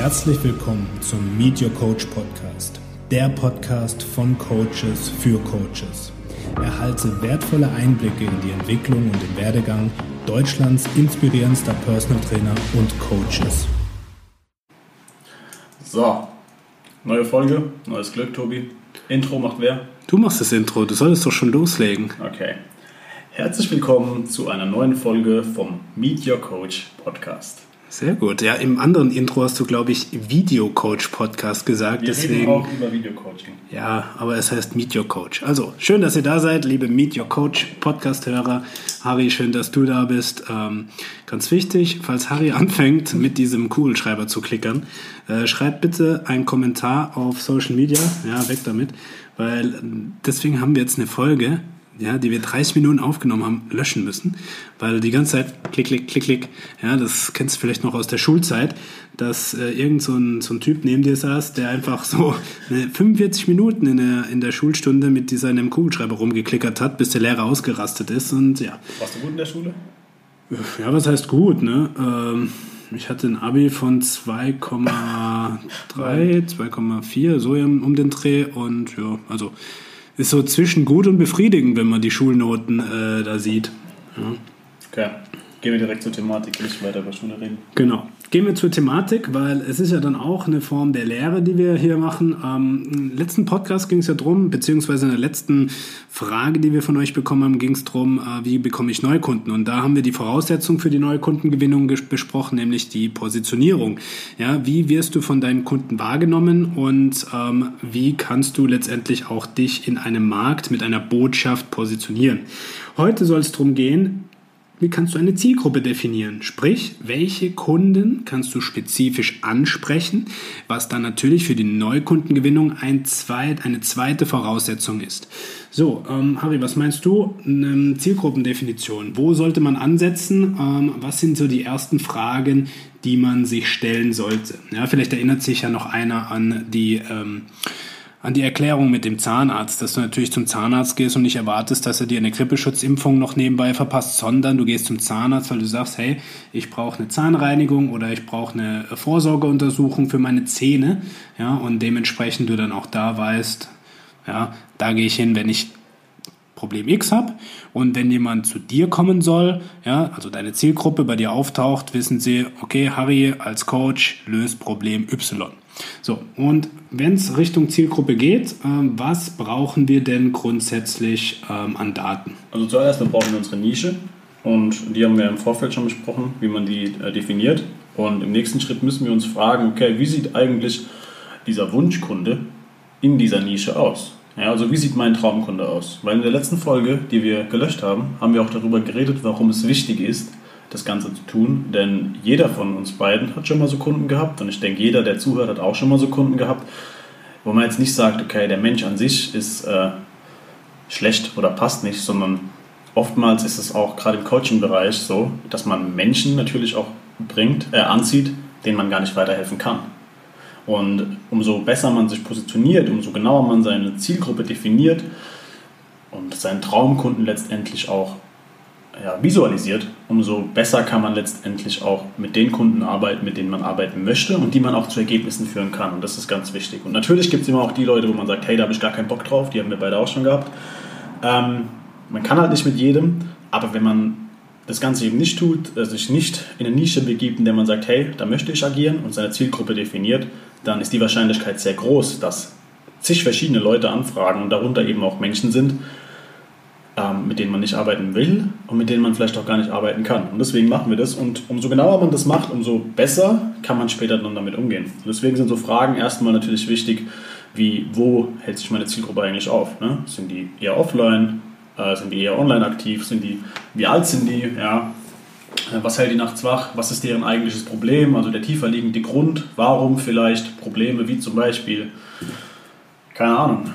Herzlich willkommen zum Meet Your Coach Podcast, der Podcast von Coaches für Coaches. Erhalte wertvolle Einblicke in die Entwicklung und den Werdegang Deutschlands inspirierendster Personal Trainer und Coaches. So, neue Folge, neues Glück, Tobi. Intro macht wer? Du machst das Intro, du solltest doch schon loslegen. Okay. Herzlich willkommen zu einer neuen Folge vom Meet Your Coach Podcast. Sehr gut. Ja, im anderen Intro hast du, glaube ich, Videocoach-Podcast gesagt. Wir deswegen, reden auch über Videocoaching. Ja, aber es heißt Meet Your Coach. Also, schön, dass ihr da seid, liebe Meet Your Coach Podcast-Hörer. Harry, schön, dass du da bist. Ähm, ganz wichtig, falls Harry anfängt, mit diesem Kugelschreiber zu klickern, äh, schreibt bitte einen Kommentar auf Social Media. Ja, weg damit. Weil äh, deswegen haben wir jetzt eine Folge, ja, die wir 30 Minuten aufgenommen haben, löschen müssen, weil die ganze Zeit klick, klick, klick, klick, ja, das kennst du vielleicht noch aus der Schulzeit, dass äh, irgend so ein, so ein Typ neben dir saß, der einfach so eine 45 Minuten in der, in der Schulstunde mit seinem Kugelschreiber rumgeklickert hat, bis der Lehrer ausgerastet ist und ja. Warst du gut in der Schule? Ja, was heißt gut, ne? Ähm, ich hatte ein Abi von 2,3, 2,4, so um den Dreh und ja, also ist so zwischen gut und befriedigend, wenn man die Schulnoten äh, da sieht. Ja. Okay, gehen wir direkt zur Thematik, nicht weiter über Schule reden. Genau. Gehen wir zur Thematik, weil es ist ja dann auch eine Form der Lehre, die wir hier machen. Ähm, Im letzten Podcast ging es ja drum, beziehungsweise in der letzten Frage, die wir von euch bekommen haben, ging es drum, äh, wie bekomme ich Neukunden? Und da haben wir die Voraussetzung für die Neukundengewinnung besprochen, nämlich die Positionierung. Ja, wie wirst du von deinen Kunden wahrgenommen und ähm, wie kannst du letztendlich auch dich in einem Markt mit einer Botschaft positionieren? Heute soll es darum gehen, wie kannst du eine Zielgruppe definieren? Sprich, welche Kunden kannst du spezifisch ansprechen, was dann natürlich für die Neukundengewinnung ein zweit, eine zweite Voraussetzung ist. So, ähm, Harry, was meinst du? Eine Zielgruppendefinition. Wo sollte man ansetzen? Ähm, was sind so die ersten Fragen, die man sich stellen sollte? Ja, vielleicht erinnert sich ja noch einer an die ähm, an die Erklärung mit dem Zahnarzt, dass du natürlich zum Zahnarzt gehst und nicht erwartest, dass er dir eine Grippeschutzimpfung noch nebenbei verpasst, sondern du gehst zum Zahnarzt, weil du sagst, hey, ich brauche eine Zahnreinigung oder ich brauche eine Vorsorgeuntersuchung für meine Zähne, ja, und dementsprechend du dann auch da weißt, ja, da gehe ich hin, wenn ich Problem X habe und wenn jemand zu dir kommen soll, ja, also deine Zielgruppe bei dir auftaucht, wissen sie, okay, Harry als Coach löst Problem Y. So, und wenn es Richtung Zielgruppe geht, ähm, was brauchen wir denn grundsätzlich ähm, an Daten? Also zuerst brauchen wir unsere Nische und die haben wir im Vorfeld schon besprochen, wie man die äh, definiert. Und im nächsten Schritt müssen wir uns fragen, okay, wie sieht eigentlich dieser Wunschkunde in dieser Nische aus? Ja, also wie sieht mein Traumkunde aus? Weil in der letzten Folge, die wir gelöscht haben, haben wir auch darüber geredet, warum es wichtig ist, das Ganze zu tun. Denn jeder von uns beiden hat schon mal so Kunden gehabt und ich denke, jeder, der zuhört, hat auch schon mal so Kunden gehabt, wo man jetzt nicht sagt, okay, der Mensch an sich ist äh, schlecht oder passt nicht, sondern oftmals ist es auch gerade im Coaching-Bereich so, dass man Menschen natürlich auch bringt, äh, anzieht, denen man gar nicht weiterhelfen kann. Und umso besser man sich positioniert, umso genauer man seine Zielgruppe definiert und seinen Traumkunden letztendlich auch ja, visualisiert, umso besser kann man letztendlich auch mit den Kunden arbeiten, mit denen man arbeiten möchte und die man auch zu Ergebnissen führen kann. Und das ist ganz wichtig. Und natürlich gibt es immer auch die Leute, wo man sagt, hey, da habe ich gar keinen Bock drauf, die haben wir beide auch schon gehabt. Ähm, man kann halt nicht mit jedem, aber wenn man das Ganze eben nicht tut, äh, sich nicht in eine Nische begibt, in der man sagt, hey, da möchte ich agieren und seine Zielgruppe definiert, dann ist die Wahrscheinlichkeit sehr groß, dass zig verschiedene Leute anfragen und darunter eben auch Menschen sind, ähm, mit denen man nicht arbeiten will und mit denen man vielleicht auch gar nicht arbeiten kann. Und deswegen machen wir das. Und umso genauer man das macht, umso besser kann man später dann damit umgehen. Und deswegen sind so Fragen erstmal natürlich wichtig, wie wo hält sich meine Zielgruppe eigentlich auf? Ne? Sind die eher offline? Äh, sind die eher online aktiv? Sind die, wie alt sind die? Ja, äh, was hält die nachts wach? Was ist deren eigentliches Problem? Also der tiefer liegende Grund, warum vielleicht Probleme wie zum Beispiel, keine Ahnung,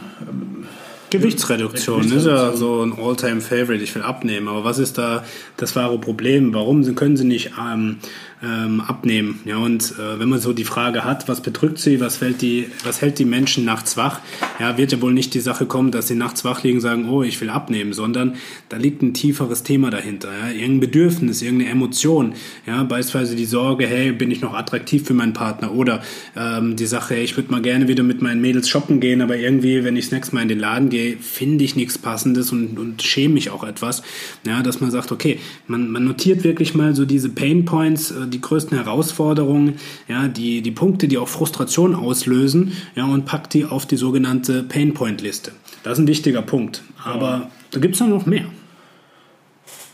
Gewichtsreduktion ist ja so ein All-Time-Favorite. Ich will abnehmen, aber was ist da das wahre Problem? Warum können sie nicht ähm, ähm, abnehmen. Ja, und äh, wenn man so die Frage hat, was bedrückt sie, was, fällt die, was hält die Menschen nachts wach, ja, wird ja wohl nicht die Sache kommen, dass sie nachts wach liegen und sagen, oh, ich will abnehmen, sondern da liegt ein tieferes Thema dahinter. Ja, irgendein Bedürfnis, irgendeine Emotion. Ja, beispielsweise die Sorge, hey, bin ich noch attraktiv für meinen Partner? Oder ähm, die Sache, hey, ich würde mal gerne wieder mit meinen Mädels shoppen gehen, aber irgendwie, wenn ich das nächste Mal in den Laden gehe, finde ich nichts Passendes und, und schäme mich auch etwas. Ja, dass man sagt, okay, man, man notiert wirklich mal so diese Pain Points, äh, die größten Herausforderungen, ja, die, die Punkte, die auch Frustration auslösen, ja, und packt die auf die sogenannte Pain Point Liste. Das ist ein wichtiger Punkt. Aber ja. da gibt es noch mehr.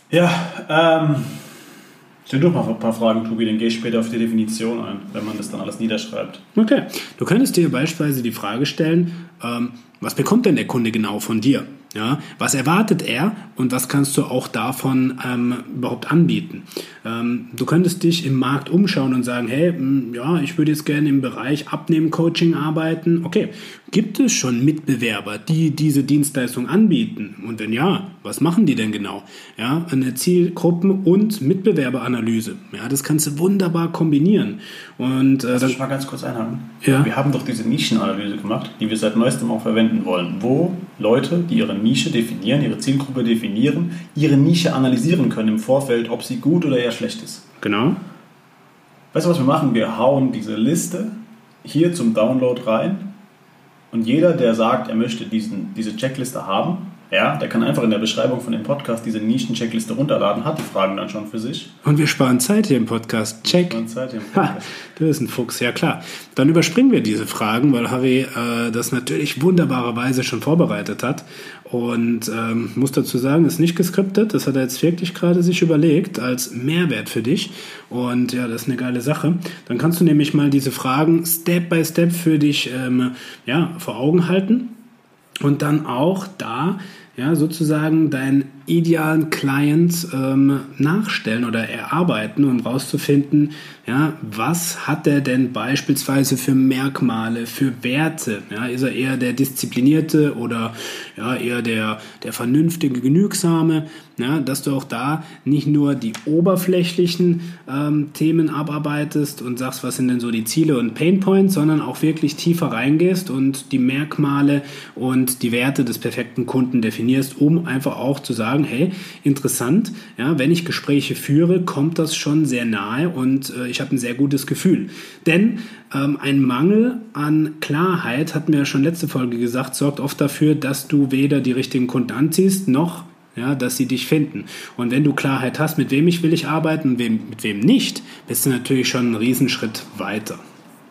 Ja, ähm, Stell du mal ein paar Fragen, Tobi, dann gehe ich später auf die Definition ein, wenn man das dann alles niederschreibt. Okay. Du könntest dir beispielsweise die Frage stellen, ähm, was bekommt denn der Kunde genau von dir? Ja, was erwartet er und was kannst du auch davon ähm, überhaupt anbieten? Ähm, du könntest dich im Markt umschauen und sagen, hey, mh, hm, ja, ich würde jetzt gerne im Bereich Abnehmen-Coaching arbeiten. Okay, gibt es schon Mitbewerber, die diese Dienstleistung anbieten? Und wenn ja, was machen die denn genau? Ja, eine Zielgruppen- und Mitbewerberanalyse. Ja, das kannst du wunderbar kombinieren. Und, äh, Lass mich mal ganz kurz einhaken. Ja? Wir haben doch diese Nischenanalyse gemacht, die wir seit neuestem auch verwenden wollen, wo Leute, die ihre Nische definieren, ihre Zielgruppe definieren, ihre Nische analysieren können im Vorfeld, ob sie gut oder eher schlecht ist. Genau. Weißt du, was wir machen? Wir hauen diese Liste hier zum Download rein und jeder, der sagt, er möchte diesen, diese Checkliste haben, ja, der kann einfach in der Beschreibung von dem Podcast diese Nischen-Checkliste runterladen, hat die Fragen dann schon für sich. Und wir sparen Zeit hier im Podcast. Check. Wir sparen Zeit hier im Podcast. Ha, du bist ein Fuchs, ja klar. Dann überspringen wir diese Fragen, weil Harry äh, das natürlich wunderbarerweise schon vorbereitet hat. Und ähm, muss dazu sagen, ist nicht geskriptet. Das hat er jetzt wirklich gerade sich überlegt als Mehrwert für dich. Und ja, das ist eine geile Sache. Dann kannst du nämlich mal diese Fragen Step by Step für dich ähm, ja, vor Augen halten. Und dann auch da ja, sozusagen deinen idealen Client ähm, nachstellen oder erarbeiten, um rauszufinden, ja, was hat er denn beispielsweise für Merkmale, für Werte? Ja, ist er eher der Disziplinierte oder ja, eher der, der vernünftige, genügsame? Ja, dass du auch da nicht nur die oberflächlichen ähm, Themen abarbeitest und sagst, was sind denn so die Ziele und Painpoints, sondern auch wirklich tiefer reingehst und die Merkmale und die Werte des perfekten Kunden definierst, um einfach auch zu sagen, hey, interessant, ja, wenn ich Gespräche führe, kommt das schon sehr nahe und äh, ich habe ein sehr gutes Gefühl. Denn ähm, ein Mangel an Klarheit, hatten wir ja schon letzte Folge gesagt, sorgt oft dafür, dass du weder die richtigen Kunden anziehst, noch ja, dass sie dich finden. Und wenn du Klarheit hast, mit wem ich will ich arbeiten und wem, mit wem nicht, bist du natürlich schon einen Riesenschritt weiter.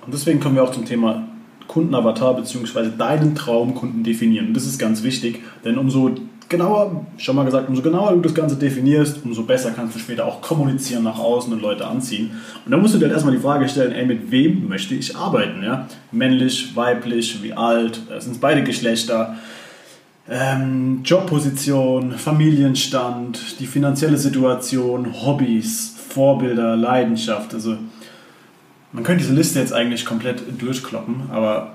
Und deswegen kommen wir auch zum Thema Kundenavatar bzw. deinen Traumkunden definieren. Und das ist ganz wichtig, denn umso genauer, schon mal gesagt, umso genauer du das Ganze definierst, umso besser kannst du später auch kommunizieren nach außen und Leute anziehen. Und dann musst du dir halt erstmal die Frage stellen, ey, mit wem möchte ich arbeiten? Ja? Männlich, weiblich, wie alt, sind es beide Geschlechter? Ähm, Jobposition, Familienstand, die finanzielle Situation, Hobbys, Vorbilder, Leidenschaft. Also man könnte diese Liste jetzt eigentlich komplett durchkloppen, aber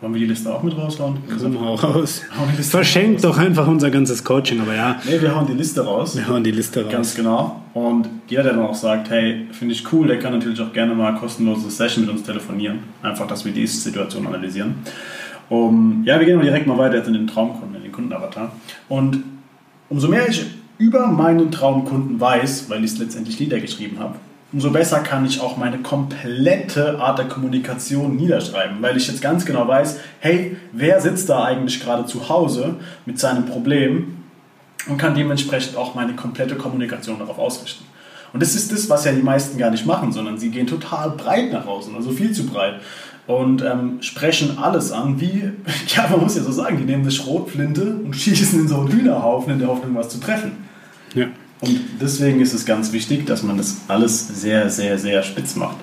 wollen wir die Liste auch mit raushauen? Komm, hau raus. Verschenkt doch einfach unser ganzes Coaching, aber ja. Nee, wir hauen die Liste raus. Wir hauen die Liste raus. Ganz genau. Und jeder, der dann auch sagt, hey, finde ich cool, der kann natürlich auch gerne mal kostenlose Session mit uns telefonieren. Einfach, dass wir die Situation analysieren. Um, ja, wir gehen mal direkt mal weiter jetzt in den Traumkunden, in den Kundenavatar. Und umso mehr ich über meinen Traumkunden weiß, weil ich es letztendlich niedergeschrieben habe, umso besser kann ich auch meine komplette Art der Kommunikation niederschreiben, weil ich jetzt ganz genau weiß, hey, wer sitzt da eigentlich gerade zu Hause mit seinem Problem und kann dementsprechend auch meine komplette Kommunikation darauf ausrichten. Und das ist das, was ja die meisten gar nicht machen, sondern sie gehen total breit nach außen, also viel zu breit und ähm, sprechen alles an, wie, ja, man muss ja so sagen, die nehmen eine Schrotflinte und schießen in so einen Hühnerhaufen in der Hoffnung, was zu treffen. Ja. Und deswegen ist es ganz wichtig, dass man das alles sehr, sehr, sehr spitz macht.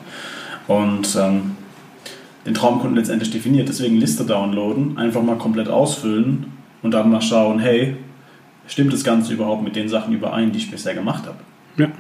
Und ähm, den Traumkunden letztendlich definiert. Deswegen Liste downloaden, einfach mal komplett ausfüllen und dann mal schauen, hey, stimmt das Ganze überhaupt mit den Sachen überein, die ich bisher gemacht habe? Ja.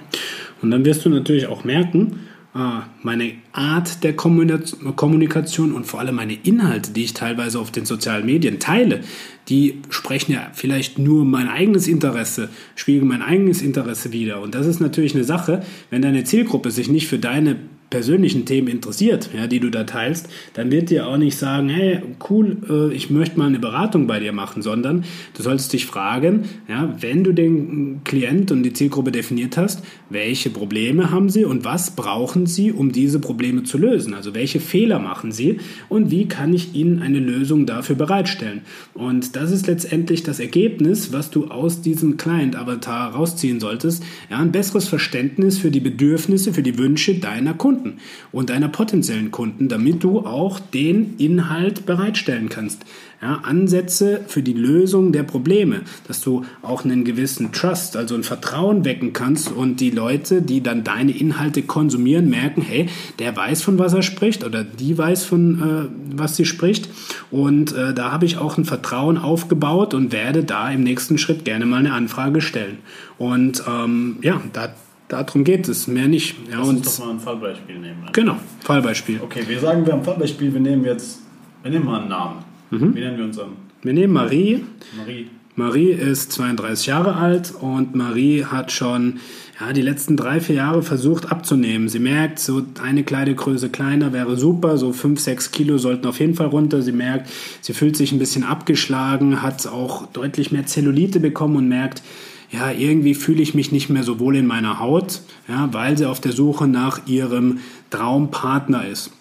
Und dann wirst du natürlich auch merken, äh, meine Art der Kommunikation und vor allem meine Inhalte, die ich teilweise auf den sozialen Medien teile, die sprechen ja vielleicht nur mein eigenes Interesse, spiegeln mein eigenes Interesse wider. Und das ist natürlich eine Sache, wenn deine Zielgruppe sich nicht für deine persönlichen Themen interessiert, ja, die du da teilst, dann wird dir auch nicht sagen, hey, cool, äh, ich möchte mal eine Beratung bei dir machen, sondern du sollst dich fragen, ja, wenn du den Klient und die Zielgruppe definiert hast, welche Probleme haben sie und was brauchen sie, um diese Probleme zu lösen? Also welche Fehler machen sie und wie kann ich ihnen eine Lösung dafür bereitstellen? Und das ist letztendlich das Ergebnis, was du aus diesem Client-Avatar rausziehen solltest, ja, ein besseres Verständnis für die Bedürfnisse, für die Wünsche deiner Kunden. Kunden und deiner potenziellen Kunden, damit du auch den Inhalt bereitstellen kannst. Ja, Ansätze für die Lösung der Probleme, dass du auch einen gewissen Trust, also ein Vertrauen wecken kannst und die Leute, die dann deine Inhalte konsumieren, merken, hey, der weiß von was er spricht oder die weiß von äh, was sie spricht und äh, da habe ich auch ein Vertrauen aufgebaut und werde da im nächsten Schritt gerne mal eine Anfrage stellen. Und ähm, ja, da Darum geht es, mehr nicht. Ja, Lass uns doch mal ein Fallbeispiel nehmen. Genau, Fallbeispiel. Okay, wir sagen, wir haben ein Fallbeispiel, wir nehmen jetzt, wir nehmen mal einen Namen. Mhm. Wie nennen wir unseren? Wir nehmen Marie. Marie. Marie ist 32 Jahre alt und Marie hat schon ja, die letzten drei, vier Jahre versucht abzunehmen. Sie merkt, so eine Kleidegröße kleiner wäre super, so fünf, sechs Kilo sollten auf jeden Fall runter. Sie merkt, sie fühlt sich ein bisschen abgeschlagen, hat auch deutlich mehr Zellulite bekommen und merkt, ja, irgendwie fühle ich mich nicht mehr so wohl in meiner Haut, ja, weil sie auf der Suche nach ihrem Traumpartner ist.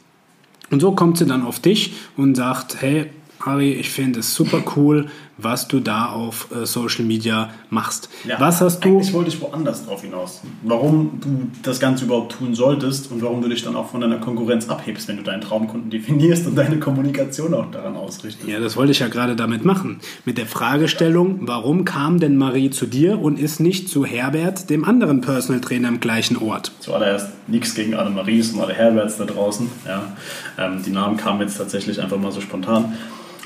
Und so kommt sie dann auf dich und sagt, hey, Harry, ich finde es super cool, was du da auf äh, Social Media machst. Ja, was hast du? Eigentlich wollte ich woanders drauf hinaus. Warum du das Ganze überhaupt tun solltest und warum du dich dann auch von deiner Konkurrenz abhebst, wenn du deinen Traumkunden definierst und deine Kommunikation auch daran ausrichtest. Ja, das wollte ich ja gerade damit machen. Mit der Fragestellung, warum kam denn Marie zu dir und ist nicht zu Herbert, dem anderen Personal Trainer im gleichen Ort? Zuallererst nichts gegen alle Maries und alle Herberts da draußen. Ja, ähm, die Namen kamen jetzt tatsächlich einfach mal so spontan.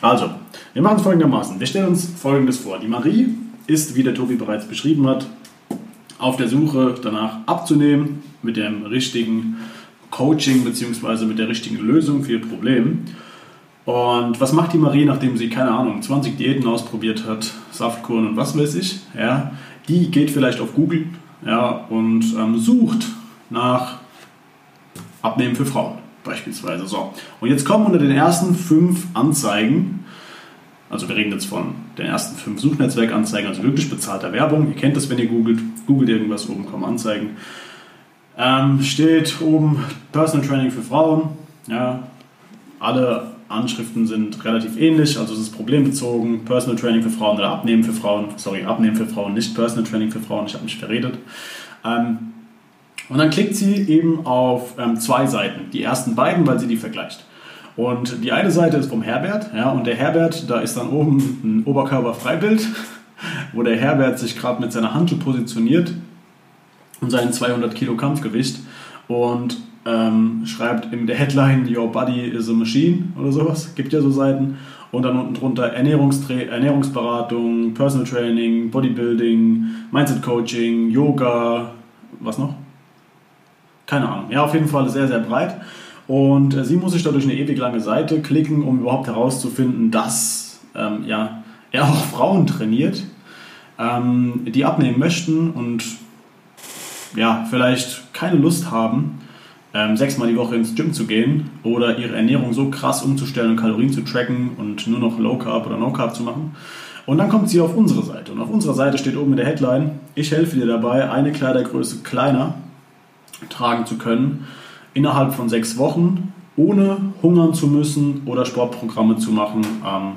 Also, wir machen es folgendermaßen. Wir stellen uns Folgendes vor. Die Marie ist, wie der Tobi bereits beschrieben hat, auf der Suche danach abzunehmen mit dem richtigen Coaching bzw. mit der richtigen Lösung für ihr Problem. Und was macht die Marie, nachdem sie, keine Ahnung, 20 Diäten ausprobiert hat, Saftkuren und was weiß ich? Ja, die geht vielleicht auf Google ja, und ähm, sucht nach Abnehmen für Frauen beispielsweise. So. Und jetzt kommen unter den ersten fünf Anzeigen, also wir reden jetzt von den ersten fünf Suchnetzwerkanzeigen, also wirklich bezahlter Werbung. Ihr kennt das, wenn ihr googelt, googelt irgendwas, oben kommen Anzeigen. Ähm, steht oben Personal Training für Frauen. Ja, alle Anschriften sind relativ ähnlich, also es ist problembezogen. Personal Training für Frauen oder Abnehmen für Frauen. Sorry, Abnehmen für Frauen, nicht Personal Training für Frauen, ich habe mich verredet. Ähm, und dann klickt sie eben auf ähm, zwei Seiten. Die ersten beiden, weil sie die vergleicht. Und die eine Seite ist vom Herbert, ja, und der Herbert, da ist dann oben ein Oberkörperfreibild, wo der Herbert sich gerade mit seiner Handel positioniert und seinen 200 Kilo Kampfgewicht und ähm, schreibt in der Headline Your Body is a Machine oder sowas, gibt ja so Seiten. Und dann unten drunter Ernährungsberatung, Personal Training, Bodybuilding, Mindset Coaching, Yoga, was noch? Keine Ahnung. Ja, auf jeden Fall sehr, sehr breit. Und äh, sie muss sich da durch eine ewig lange Seite klicken, um überhaupt herauszufinden, dass ähm, ja, er auch Frauen trainiert, ähm, die abnehmen möchten und ja, vielleicht keine Lust haben, ähm, sechsmal die Woche ins Gym zu gehen oder ihre Ernährung so krass umzustellen und Kalorien zu tracken und nur noch Low Carb oder No Carb zu machen. Und dann kommt sie auf unsere Seite. Und auf unserer Seite steht oben in der Headline, ich helfe dir dabei, eine Kleidergröße kleiner tragen zu können, innerhalb von sechs Wochen, ohne hungern zu müssen oder Sportprogramme zu machen, ähm,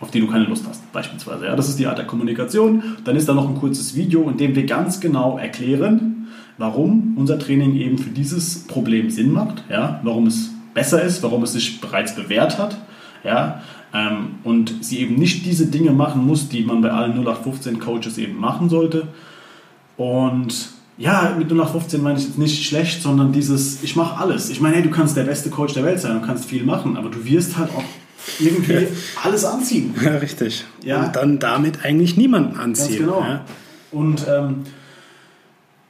auf die du keine Lust hast, beispielsweise. Ja, das ist die Art der Kommunikation. Dann ist da noch ein kurzes Video, in dem wir ganz genau erklären, warum unser Training eben für dieses Problem Sinn macht, ja, warum es besser ist, warum es sich bereits bewährt hat. Ja, ähm, und sie eben nicht diese Dinge machen muss, die man bei allen 0815 Coaches eben machen sollte. Und ja, mit 0 nach 15 meine ich jetzt nicht schlecht, sondern dieses, ich mache alles. Ich meine, hey, du kannst der beste Coach der Welt sein und kannst viel machen, aber du wirst halt auch irgendwie alles anziehen. Ja, richtig. Ja. Und dann damit eigentlich niemanden anziehen. Ganz genau. Ja. Und ähm,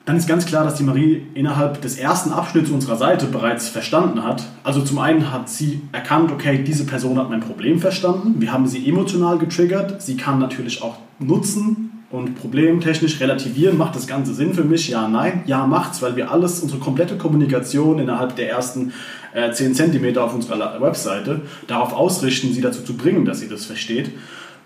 dann ist ganz klar, dass die Marie innerhalb des ersten Abschnitts unserer Seite bereits verstanden hat. Also zum einen hat sie erkannt, okay, diese Person hat mein Problem verstanden. Wir haben sie emotional getriggert. Sie kann natürlich auch nutzen und problemtechnisch relativieren. Macht das Ganze Sinn für mich? Ja, nein. Ja, macht's, weil wir alles, unsere komplette Kommunikation innerhalb der ersten äh, 10 Zentimeter auf unserer Webseite darauf ausrichten, sie dazu zu bringen, dass sie das versteht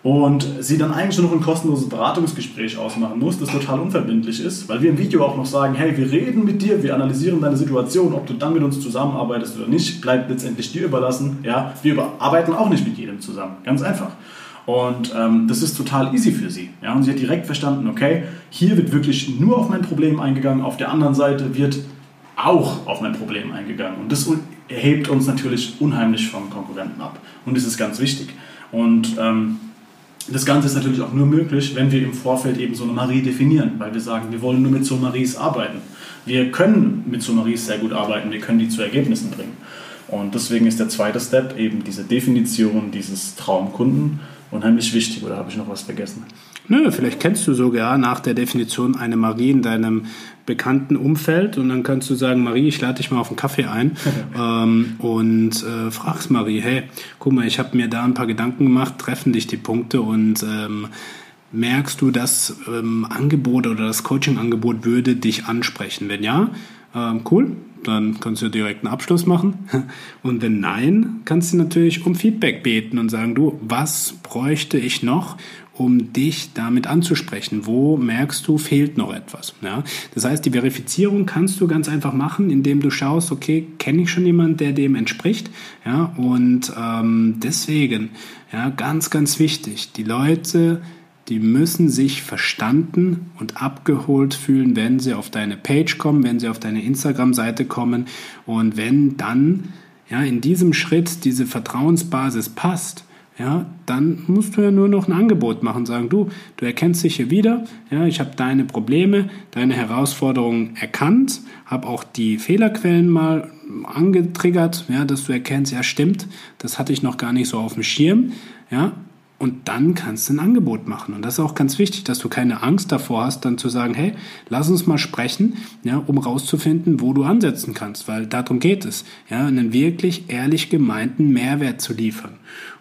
und sie dann eigentlich nur noch ein kostenloses Beratungsgespräch ausmachen muss, das total unverbindlich ist, weil wir im Video auch noch sagen, hey, wir reden mit dir, wir analysieren deine Situation, ob du dann mit uns zusammenarbeitest oder nicht, bleibt letztendlich dir überlassen. Ja, wir arbeiten auch nicht mit jedem zusammen, ganz einfach. Und ähm, das ist total easy für sie. Ja? Und sie hat direkt verstanden, okay, hier wird wirklich nur auf mein Problem eingegangen, auf der anderen Seite wird auch auf mein Problem eingegangen. Und das erhebt uns natürlich unheimlich vom Konkurrenten ab. Und das ist ganz wichtig. Und ähm, das Ganze ist natürlich auch nur möglich, wenn wir im Vorfeld eben so eine Marie definieren, weil wir sagen, wir wollen nur mit so Maries arbeiten. Wir können mit so Maries sehr gut arbeiten, wir können die zu Ergebnissen bringen. Und deswegen ist der zweite Step eben diese Definition dieses Traumkunden unheimlich wichtig. Oder habe ich noch was vergessen? Nö, vielleicht kennst du sogar nach der Definition eine Marie in deinem bekannten Umfeld und dann kannst du sagen, Marie, ich lade dich mal auf einen Kaffee ein ähm, und äh, fragst Marie, hey, guck mal, ich habe mir da ein paar Gedanken gemacht, treffen dich die Punkte und ähm, merkst du, das ähm, Angebot oder das Coaching-Angebot würde dich ansprechen? Wenn ja, ähm, cool, dann kannst du direkt einen Abschluss machen. Und wenn nein, kannst du natürlich um Feedback beten und sagen, du, was bräuchte ich noch, um dich damit anzusprechen. Wo merkst du, fehlt noch etwas? Ja? Das heißt, die Verifizierung kannst du ganz einfach machen, indem du schaust, okay, kenne ich schon jemanden, der dem entspricht? Ja? Und ähm, deswegen, ja, ganz, ganz wichtig, die Leute, die müssen sich verstanden und abgeholt fühlen, wenn sie auf deine Page kommen, wenn sie auf deine Instagram-Seite kommen. Und wenn dann ja, in diesem Schritt diese Vertrauensbasis passt, ja, dann musst du ja nur noch ein Angebot machen, sagen, du, du erkennst dich hier wieder, ja, ich habe deine Probleme, deine Herausforderungen erkannt, habe auch die Fehlerquellen mal angetriggert, ja, dass du erkennst, ja, stimmt, das hatte ich noch gar nicht so auf dem Schirm, ja, und dann kannst du ein Angebot machen. Und das ist auch ganz wichtig, dass du keine Angst davor hast, dann zu sagen, hey, lass uns mal sprechen, ja, um rauszufinden, wo du ansetzen kannst, weil darum geht es, ja, einen wirklich ehrlich gemeinten Mehrwert zu liefern.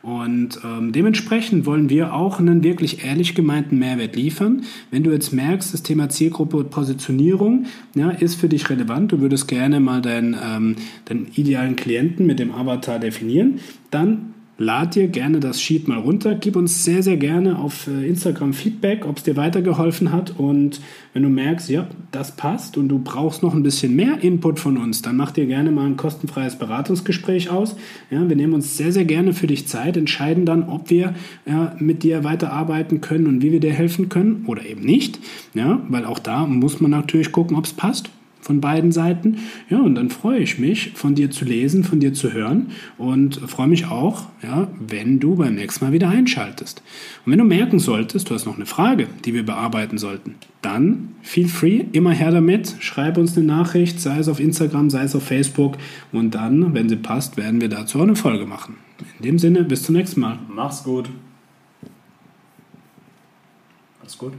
Und ähm, dementsprechend wollen wir auch einen wirklich ehrlich gemeinten Mehrwert liefern. Wenn du jetzt merkst, das Thema Zielgruppe und Positionierung ja, ist für dich relevant, du würdest gerne mal deinen, ähm, deinen idealen Klienten mit dem Avatar definieren, dann lad dir gerne das Sheet mal runter. Gib uns sehr, sehr gerne auf äh, Instagram Feedback, ob es dir weitergeholfen hat. Und wenn du merkst, ja, das passt und du brauchst noch ein bisschen mehr Input von uns, dann mach dir gerne mal ein kostenfreies Beratungsgespräch aus. Ja, wir nehmen uns sehr, sehr gerne für dich Zeit, entscheiden dann, ob wir ja, mit dir weiterarbeiten können und wie wir dir helfen können oder eben nicht. Ja, weil auch da muss man natürlich gucken, ob es passt von beiden Seiten. Ja, und dann freue ich mich, von dir zu lesen, von dir zu hören und freue mich auch, ja, wenn du beim nächsten Mal wieder einschaltest. Und wenn du merken solltest, du hast noch eine Frage, die wir bearbeiten sollten, dann feel free, immer her damit, schreib uns eine Nachricht, sei es auf Instagram, sei es auf Facebook und dann, wenn sie passt, werden wir dazu auch eine Folge machen. In dem Sinne, bis zum nächsten Mal. Mach's gut. Alles gut.